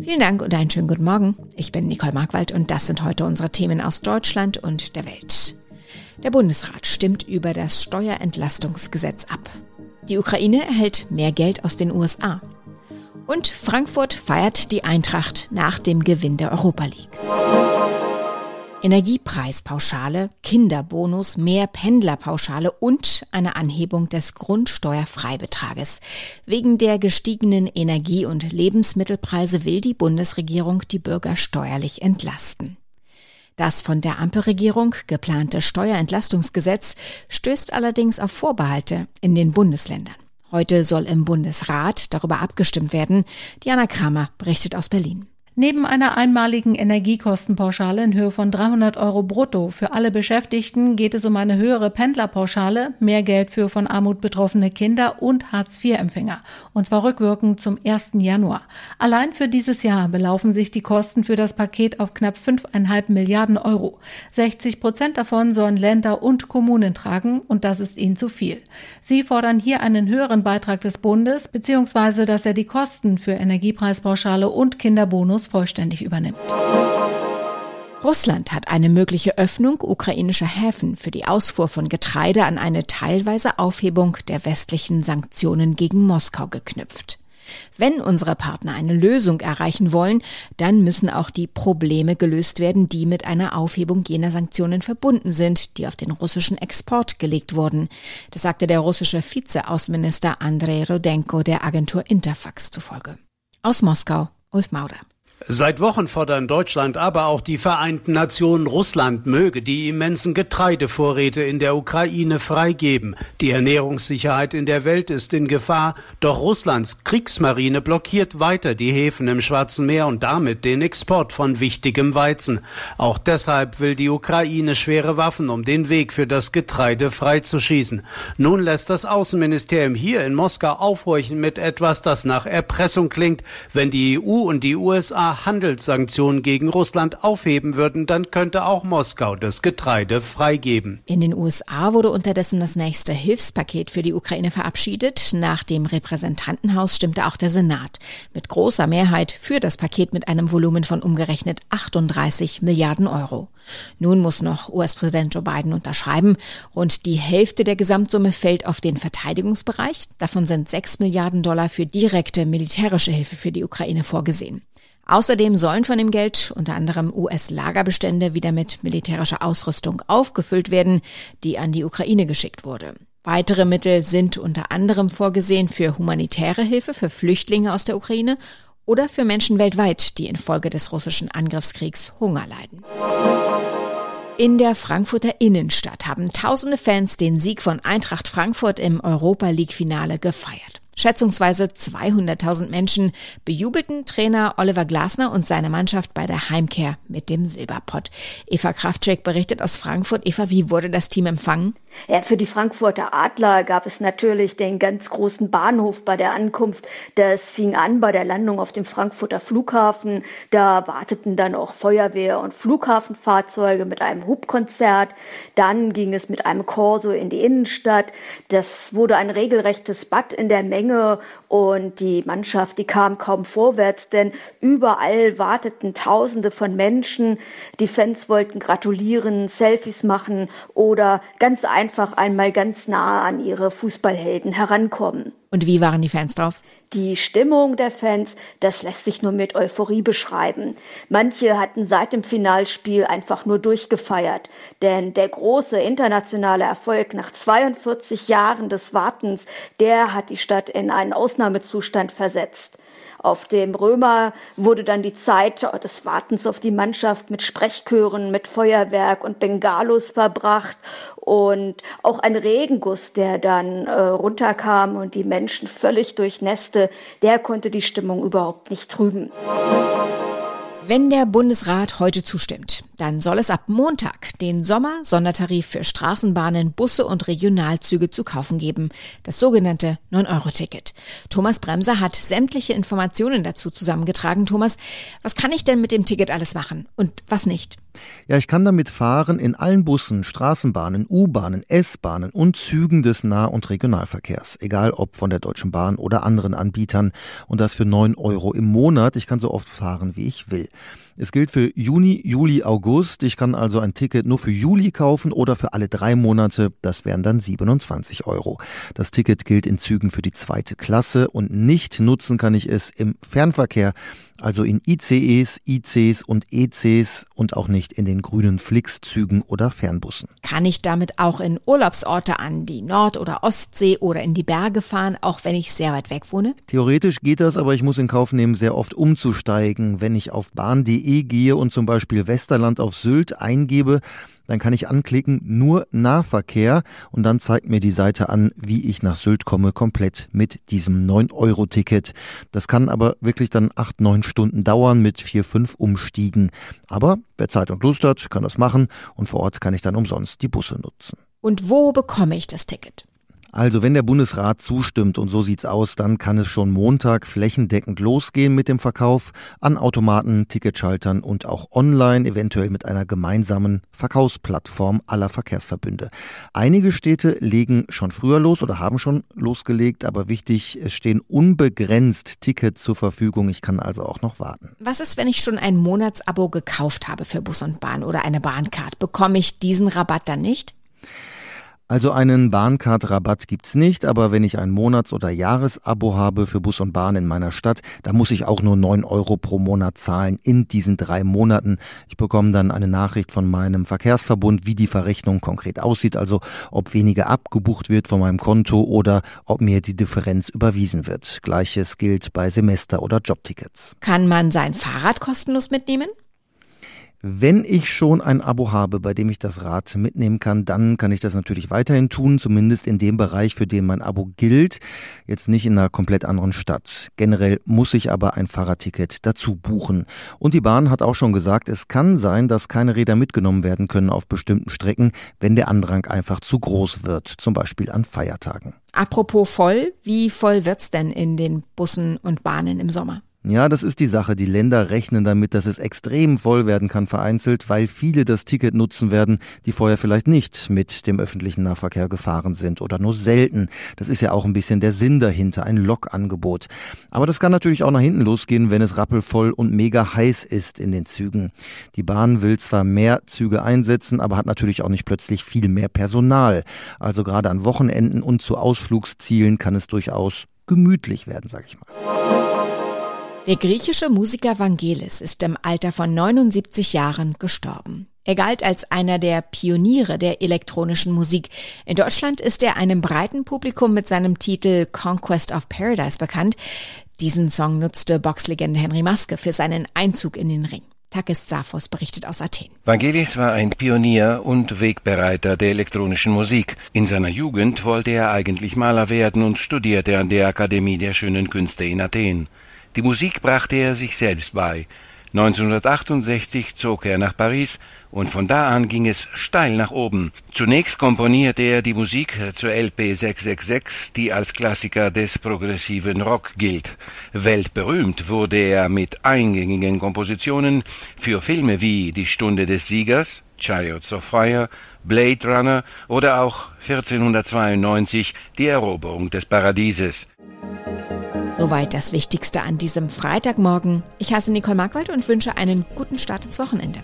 Vielen Dank und einen schönen guten Morgen. Ich bin Nicole Markwald und das sind heute unsere Themen aus Deutschland und der Welt. Der Bundesrat stimmt über das Steuerentlastungsgesetz ab. Die Ukraine erhält mehr Geld aus den USA. Und Frankfurt feiert die Eintracht nach dem Gewinn der Europa League. Energiepreispauschale, Kinderbonus, mehr Pendlerpauschale und eine Anhebung des Grundsteuerfreibetrages. Wegen der gestiegenen Energie- und Lebensmittelpreise will die Bundesregierung die Bürger steuerlich entlasten. Das von der Ampelregierung geplante Steuerentlastungsgesetz stößt allerdings auf Vorbehalte in den Bundesländern. Heute soll im Bundesrat darüber abgestimmt werden. Diana Kramer berichtet aus Berlin. Neben einer einmaligen Energiekostenpauschale in Höhe von 300 Euro brutto für alle Beschäftigten geht es um eine höhere Pendlerpauschale, mehr Geld für von Armut betroffene Kinder und Hartz-IV-Empfänger. Und zwar rückwirkend zum 1. Januar. Allein für dieses Jahr belaufen sich die Kosten für das Paket auf knapp 5,5 Milliarden Euro. 60 Prozent davon sollen Länder und Kommunen tragen und das ist ihnen zu viel. Sie fordern hier einen höheren Beitrag des Bundes, beziehungsweise dass er die Kosten für Energiepreispauschale und Kinderbonus vollständig übernimmt. Russland hat eine mögliche Öffnung ukrainischer Häfen für die Ausfuhr von Getreide an eine teilweise Aufhebung der westlichen Sanktionen gegen Moskau geknüpft. Wenn unsere Partner eine Lösung erreichen wollen, dann müssen auch die Probleme gelöst werden, die mit einer Aufhebung jener Sanktionen verbunden sind, die auf den russischen Export gelegt wurden. Das sagte der russische Vizeaußenminister Andrei Rodenko der Agentur Interfax zufolge. Aus Moskau, Ulf Maurer. Seit Wochen fordern Deutschland, aber auch die Vereinten Nationen Russland möge die immensen Getreidevorräte in der Ukraine freigeben. Die Ernährungssicherheit in der Welt ist in Gefahr, doch Russlands Kriegsmarine blockiert weiter die Häfen im Schwarzen Meer und damit den Export von wichtigem Weizen. Auch deshalb will die Ukraine schwere Waffen, um den Weg für das Getreide freizuschießen. Nun lässt das Außenministerium hier in Moskau aufhorchen mit etwas, das nach Erpressung klingt, wenn die EU und die USA Handelssanktionen gegen Russland aufheben würden, dann könnte auch Moskau das Getreide freigeben. In den USA wurde unterdessen das nächste Hilfspaket für die Ukraine verabschiedet. Nach dem Repräsentantenhaus stimmte auch der Senat mit großer Mehrheit für das Paket mit einem Volumen von umgerechnet 38 Milliarden Euro. Nun muss noch US-Präsident Joe Biden unterschreiben. Rund die Hälfte der Gesamtsumme fällt auf den Verteidigungsbereich. Davon sind 6 Milliarden Dollar für direkte militärische Hilfe für die Ukraine vorgesehen. Außerdem sollen von dem Geld unter anderem US-Lagerbestände wieder mit militärischer Ausrüstung aufgefüllt werden, die an die Ukraine geschickt wurde. Weitere Mittel sind unter anderem vorgesehen für humanitäre Hilfe für Flüchtlinge aus der Ukraine oder für Menschen weltweit, die infolge des russischen Angriffskriegs Hunger leiden. In der Frankfurter Innenstadt haben tausende Fans den Sieg von Eintracht Frankfurt im Europa League Finale gefeiert. Schätzungsweise 200.000 Menschen bejubelten Trainer Oliver Glasner und seine Mannschaft bei der Heimkehr mit dem Silberpott. Eva Kraftcheck berichtet aus Frankfurt. Eva, wie wurde das Team empfangen? Ja, für die Frankfurter Adler gab es natürlich den ganz großen Bahnhof bei der Ankunft. Das fing an bei der Landung auf dem Frankfurter Flughafen. Da warteten dann auch Feuerwehr- und Flughafenfahrzeuge mit einem Hubkonzert. Dann ging es mit einem Korso in die Innenstadt. Das wurde ein regelrechtes Bad in der Menge und die Mannschaft, die kam kaum vorwärts, denn überall warteten Tausende von Menschen. Die Fans wollten gratulieren, Selfies machen oder ganz einfach einmal ganz nah an ihre Fußballhelden herankommen. Und wie waren die Fans drauf? Die Stimmung der Fans, das lässt sich nur mit Euphorie beschreiben. Manche hatten seit dem Finalspiel einfach nur durchgefeiert, denn der große internationale Erfolg nach 42 Jahren des Wartens, der hat die Stadt in einen Ausnahmezustand versetzt. Auf dem Römer wurde dann die Zeit des Wartens auf die Mannschaft mit Sprechchören, mit Feuerwerk und Bengalos verbracht und auch ein Regenguss, der dann äh, runterkam und die Menschen völlig durchnässte, der konnte die Stimmung überhaupt nicht trüben. Wenn der Bundesrat heute zustimmt, dann soll es ab Montag den Sommer-Sondertarif für Straßenbahnen, Busse und Regionalzüge zu kaufen geben. Das sogenannte 9-Euro-Ticket. Thomas Bremser hat sämtliche Informationen dazu zusammengetragen. Thomas, was kann ich denn mit dem Ticket alles machen und was nicht? Ja, ich kann damit fahren in allen Bussen, Straßenbahnen, U-Bahnen, S-Bahnen und Zügen des Nah- und Regionalverkehrs. Egal ob von der Deutschen Bahn oder anderen Anbietern. Und das für 9 Euro im Monat. Ich kann so oft fahren, wie ich will. Es gilt für Juni, Juli, August. Ich kann also ein Ticket nur für Juli kaufen oder für alle drei Monate. Das wären dann 27 Euro. Das Ticket gilt in Zügen für die zweite Klasse und nicht nutzen kann ich es im Fernverkehr, also in ICEs, ICs und ECs und auch nicht in den grünen Flix-Zügen oder Fernbussen. Kann ich damit auch in Urlaubsorte an die Nord- oder Ostsee oder in die Berge fahren, auch wenn ich sehr weit weg wohne? Theoretisch geht das, aber ich muss in Kauf nehmen, sehr oft umzusteigen. Wenn ich auf bahn.de gehe und zum Beispiel Westerland auf Sylt eingebe, dann kann ich anklicken nur Nahverkehr und dann zeigt mir die Seite an, wie ich nach Sylt komme, komplett mit diesem 9-Euro-Ticket. Das kann aber wirklich dann 8, 9 Stunden dauern mit 4, 5 Umstiegen. Aber wer Zeit und Lust hat, kann das machen und vor Ort kann ich dann umsonst die Busse nutzen. Und wo bekomme ich das Ticket? Also wenn der Bundesrat zustimmt, und so sieht's aus, dann kann es schon Montag flächendeckend losgehen mit dem Verkauf an Automaten, Ticketschaltern und auch online, eventuell mit einer gemeinsamen Verkaufsplattform aller Verkehrsverbünde. Einige Städte legen schon früher los oder haben schon losgelegt, aber wichtig, es stehen unbegrenzt Tickets zur Verfügung. Ich kann also auch noch warten. Was ist, wenn ich schon ein Monatsabo gekauft habe für Bus und Bahn oder eine Bahncard? Bekomme ich diesen Rabatt dann nicht? Also einen Bahncard-Rabatt gibt's nicht, aber wenn ich ein Monats- oder Jahresabo habe für Bus und Bahn in meiner Stadt, da muss ich auch nur neun Euro pro Monat zahlen in diesen drei Monaten. Ich bekomme dann eine Nachricht von meinem Verkehrsverbund, wie die Verrechnung konkret aussieht, also ob weniger abgebucht wird von meinem Konto oder ob mir die Differenz überwiesen wird. Gleiches gilt bei Semester- oder Jobtickets. Kann man sein Fahrrad kostenlos mitnehmen? Wenn ich schon ein Abo habe, bei dem ich das Rad mitnehmen kann, dann kann ich das natürlich weiterhin tun, zumindest in dem Bereich, für den mein Abo gilt, jetzt nicht in einer komplett anderen Stadt. Generell muss ich aber ein Fahrradticket dazu buchen. Und die Bahn hat auch schon gesagt, es kann sein, dass keine Räder mitgenommen werden können auf bestimmten Strecken, wenn der Andrang einfach zu groß wird, zum Beispiel an Feiertagen. Apropos voll, wie voll wird's denn in den Bussen und Bahnen im Sommer? Ja, das ist die Sache. Die Länder rechnen damit, dass es extrem voll werden kann vereinzelt, weil viele das Ticket nutzen werden, die vorher vielleicht nicht mit dem öffentlichen Nahverkehr gefahren sind oder nur selten. Das ist ja auch ein bisschen der Sinn dahinter, ein Lokangebot. Aber das kann natürlich auch nach hinten losgehen, wenn es rappelvoll und mega heiß ist in den Zügen. Die Bahn will zwar mehr Züge einsetzen, aber hat natürlich auch nicht plötzlich viel mehr Personal. Also gerade an Wochenenden und zu Ausflugszielen kann es durchaus gemütlich werden, sag ich mal. Der griechische Musiker Vangelis ist im Alter von 79 Jahren gestorben. Er galt als einer der Pioniere der elektronischen Musik. In Deutschland ist er einem breiten Publikum mit seinem Titel Conquest of Paradise bekannt. Diesen Song nutzte Boxlegende Henry Maske für seinen Einzug in den Ring. Takis Zaphos berichtet aus Athen. Vangelis war ein Pionier und Wegbereiter der elektronischen Musik. In seiner Jugend wollte er eigentlich Maler werden und studierte an der Akademie der schönen Künste in Athen. Die Musik brachte er sich selbst bei. 1968 zog er nach Paris und von da an ging es steil nach oben. Zunächst komponierte er die Musik zur LP 666, die als Klassiker des progressiven Rock gilt. Weltberühmt wurde er mit eingängigen Kompositionen für Filme wie Die Stunde des Siegers, Chariots of Fire, Blade Runner oder auch 1492 Die Eroberung des Paradieses. Soweit das Wichtigste an diesem Freitagmorgen. Ich heiße Nicole Markwald und wünsche einen guten Start ins Wochenende.